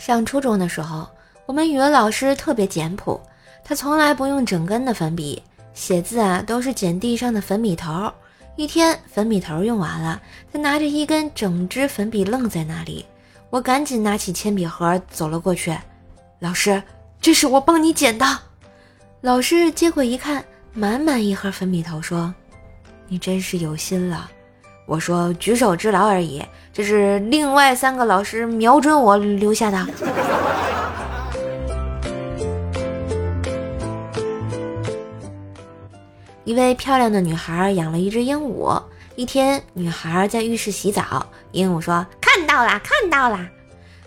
上初中的时候，我们语文老师特别简朴，他从来不用整根的粉笔，写字啊都是捡地上的粉笔头。一天粉笔头用完了，他拿着一根整支粉笔愣在那里。我赶紧拿起铅笔盒走了过去，老师，这是我帮你捡的。老师接过一看，满满一盒粉笔头，说：“你真是有心了。”我说：“举手之劳而已。”这是另外三个老师瞄准我留下的。一位漂亮的女孩养了一只鹦鹉。一天，女孩在浴室洗澡，鹦鹉说：“看到啦，看到啦。”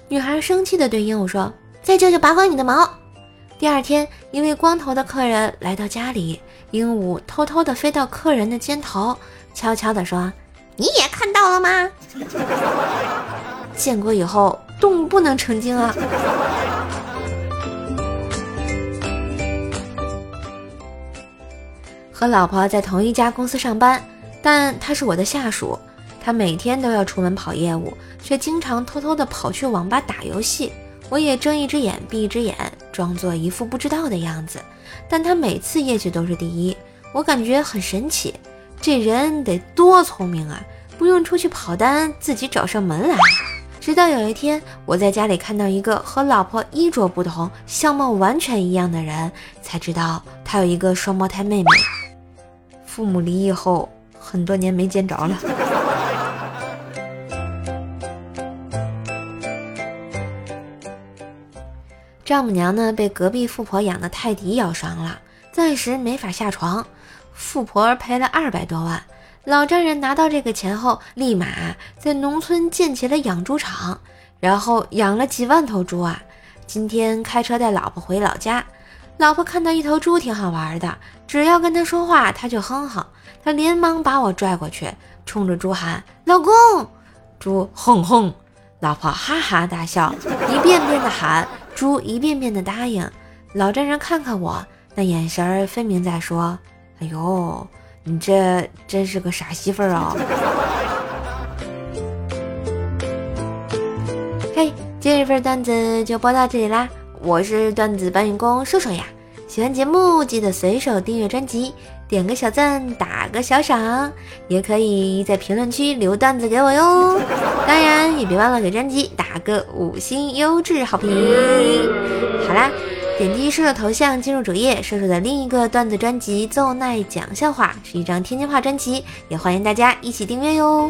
女孩生气的对鹦鹉说：“再叫就拔光你的毛。”第二天，一位光头的客人来到家里，鹦鹉偷偷的飞到客人的肩头，悄悄的说。你也看到了吗？建国以后，动物不能成精啊！和老婆在同一家公司上班，但他是我的下属。他每天都要出门跑业务，却经常偷偷的跑去网吧打游戏。我也睁一只眼闭一只眼，装作一副不知道的样子。但他每次业绩都是第一，我感觉很神奇。这人得多聪明啊！不用出去跑单，自己找上门来。直到有一天，我在家里看到一个和老婆衣着不同、相貌完全一样的人，才知道他有一个双胞胎妹妹。父母离异后，很多年没见着了。丈母娘呢，被隔壁富婆养的泰迪咬伤了，暂时没法下床。富婆赔了二百多万，老丈人拿到这个钱后，立马在农村建起了养猪场，然后养了几万头猪啊。今天开车带老婆回老家，老婆看到一头猪挺好玩的，只要跟他说话，他就哼哼。他连忙把我拽过去，冲着猪喊：“老公！”猪哼哼，老婆哈哈大笑，一遍遍的喊，猪一遍遍的答应。老丈人看看我，那眼神儿分明在说。哎呦，你这真是个傻媳妇儿啊！嘿，今日份段子就播到这里啦，我是段子搬运工瘦瘦呀。喜欢节目记得随手订阅专辑，点个小赞，打个小赏，也可以在评论区留段子给我哟。当然也别忘了给专辑打个五星优质好评。好啦。点击射手头像进入主页，射手的另一个段子专辑《奏奈讲笑话》是一张天津话专辑，也欢迎大家一起订阅哟。